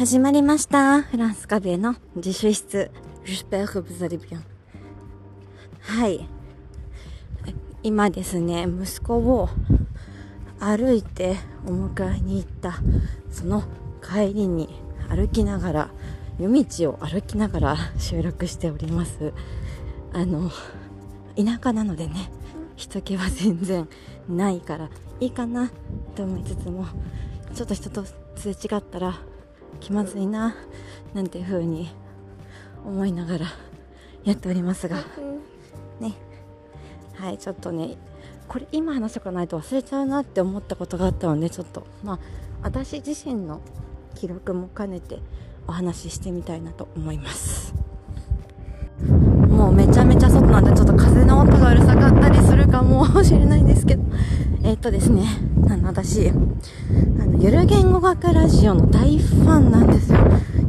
始まりました。フランスカベの自習室。はい。今ですね、息子を歩いてお迎えに行った、その帰りに歩きながら、夜道を歩きながら収録しております。あの、田舎なのでね、人気は全然ないからいいかなと思いつつも、ちょっと人とすれ違ったら気まずいななんていう風に思いながらやっておりますが。ね。はいちょっとねこれ今話しておかないと忘れちゃうなって思ったことがあったのでちょっとまあ私自身の記録も兼ねてお話ししてみたいなと思います。もうめちゃめちゃ外なんでちょっと風の音がうるさかったりするかもしれないんですけどえ、っとですねあの私あのゆる言語学ラジオの大ファンなんですよ。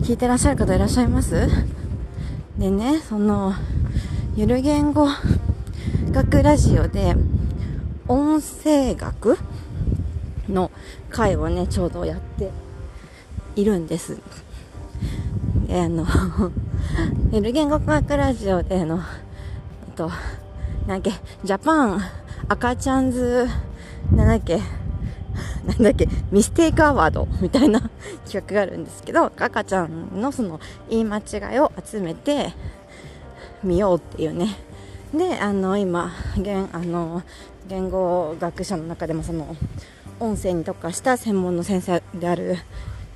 聞いてらっしゃる方いらっしゃいます？でねそのゆる言語学ラジオで音声学の回をねちょうどやっているんです。であの ゆる言語学ラジオでのえっとなんけジャパン赤ちゃんズなんだっけ？なんだっけ、ミステイクアワードみたいな 企画があるんですけど、赤ちゃんのその言い間違いを集めてみようっていうね。で、あの、今、言あの言語学者の中でもその音声に特化した専門の先生である、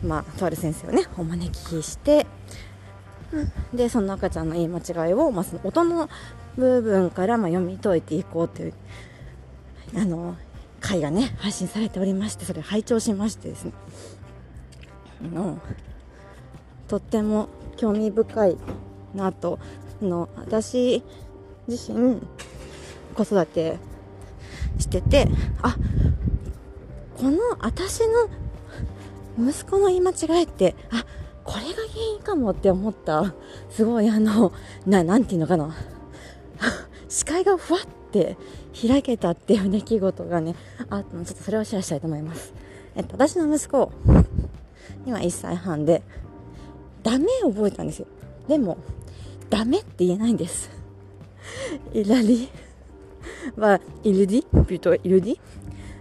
まあ、とある先生をね、お招きして、で、その赤ちゃんの言い間違いを、まあ、その音の部分からまあ読み解いていこうという、あの、回がね配信されておりましてそれ拝聴しましてですね。あのとっても興味深いなと。あの私自身子育てしててあこの私の息子の言い間違いってあこれが原因かもって思った。すごいあのななんていうのかな。視界がふわって開けたっていう出来事がねあちょっとそれをシェアしたいと思います、えっと、私の息子今1歳半でダメを覚えたんですよ。でもダメって言えないんです。il a dit bah, il dit plutôt il dit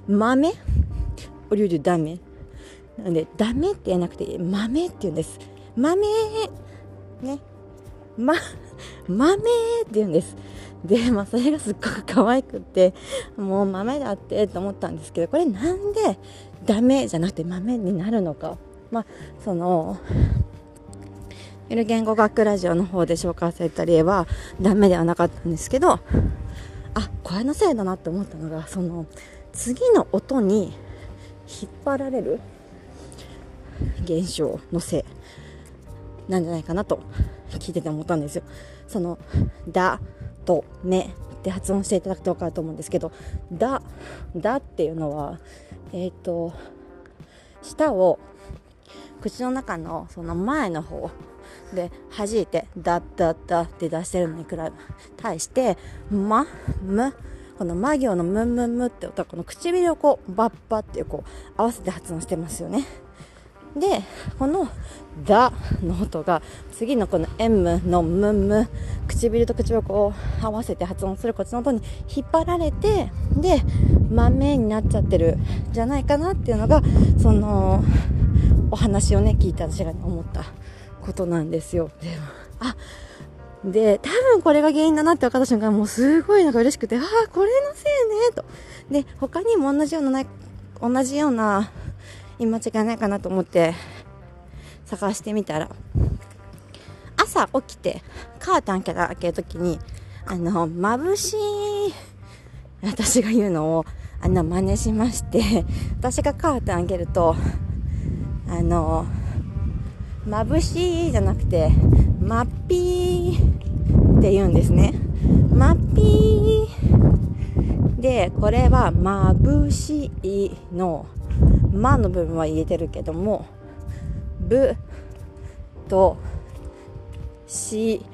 豆？au lieu de ダメ。なのでダメって言えなくて豆って言うんです。豆？ね？ま豆って言うんです。で、まあ、それがすっごく可愛くって、もう豆だってと思ったんですけど、これなんでダメじゃなくて豆になるのか？まあ、その、ゆる言語学ラジオの方で紹介された例はダメではなかったんですけど、あ、これのせいだなって思ったのが、その、次の音に引っ張られる現象のせいなんじゃないかなと聞いてて思ったんですよ。その、だ、とめって発音していただくと分かると思うんですけどだだっていうのはえっ、ー、と舌を口の中のその前の方で弾いてだだだって出してるのに比べ対してまむこのま行のむむむって音はこの唇をこうバッバっていうこう合わせて発音してますよね。でこの「だ」の音が次のこの「M」の「むむ」唇と口をこう合わせて発音するこっちの音に引っ張られてで「豆」になっちゃってるじゃないかなっていうのがそのお話をね聞いて私が、思ったことなんですよ。であで多分これが原因だなって分かった瞬間もうすごいなんか嬉しくてああこれのせいねとで他にも同じような同じような言い間違いないかなと思って探してみたら朝起きてカーテン開けるときにあの眩しい私が言うのをあの真似しまして私がカーテン開けるとあの眩しいじゃなくて、まっぴーって言うんですね。まっぴー。で、これは眩しいの、まの部分は言えてるけども、ぶとし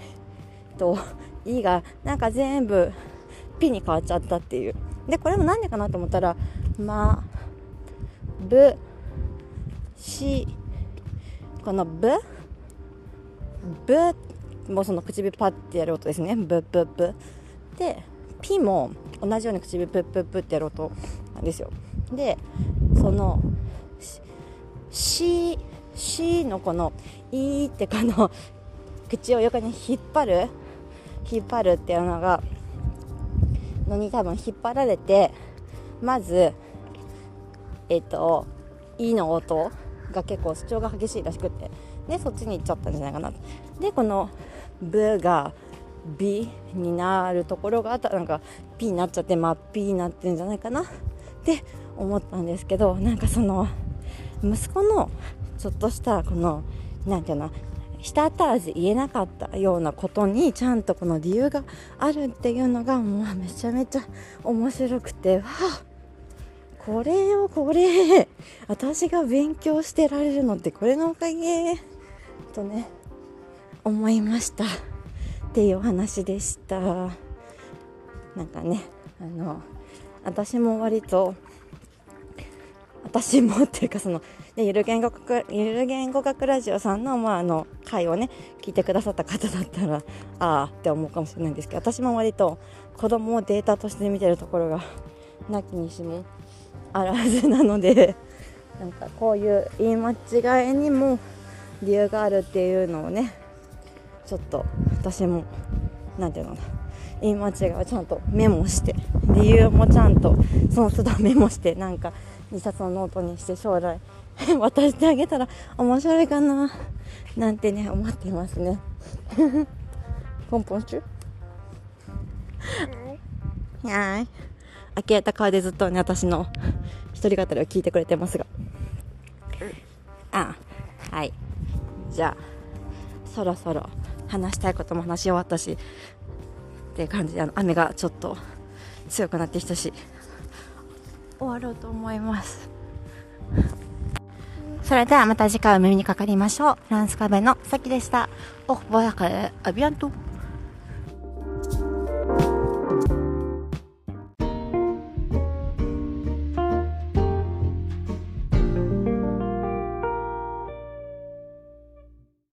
といがなんか全部ピに変わっちゃったっていう。で、これもなんでかなと思ったら、ま、ぶ、し、このぶ、ぶ、もうその唇パッてやる音ですね。ぶ、ぶ、ぶ。で、ピも同じように唇プップップってやる音なんですよ。で、その、し、しのこの、いってこの、口を横に引っ張る、引っ張るっていうのが、のに多分引っ張られて、まず、えっ、と、いの音が結構主張が激しいらしくて、で、そっちに行っちゃったんじゃないかな。で、この、ブが、ビになるところがあったなんかピになっちゃってまあピになってるんじゃないかなって思ったんですけどなんかその息子のちょっとしたこの何て言うのしたたらず言えなかったようなことにちゃんとこの理由があるっていうのがもうめちゃめちゃ面白くてわあこれをこれ私が勉強してられるのってこれのおかげとね思いましたっていうお話でしたなんかねあの私も割と私もっていうかそのでゆる言語学ゆる言語学ラジオさんの,、まあ、あの回をね聞いてくださった方だったらああって思うかもしれないんですけど私も割と子供をデータとして見てるところがなきにしもあらずなのでなんかこういう言い間違いにも理由があるっていうのをねちょっと私も何て言うのかな言い間違いをちゃんとメモして理由もちゃんとその都度メモしてなんか2冊のノートにして将来 渡してあげたら面白いかななんてね思っていますね。ポンポン中はい。呆れた顔でずっとね私の一人語りを聞いてくれてますが。あはい。じゃあそろそろ話したいことも話し終わったしっていう感じであの雨がちょっと強くなってきたし。終わろうと思います。それではまた次回お耳にかかりましょう。フランスカフェのさきでした。オフボヤカアビアント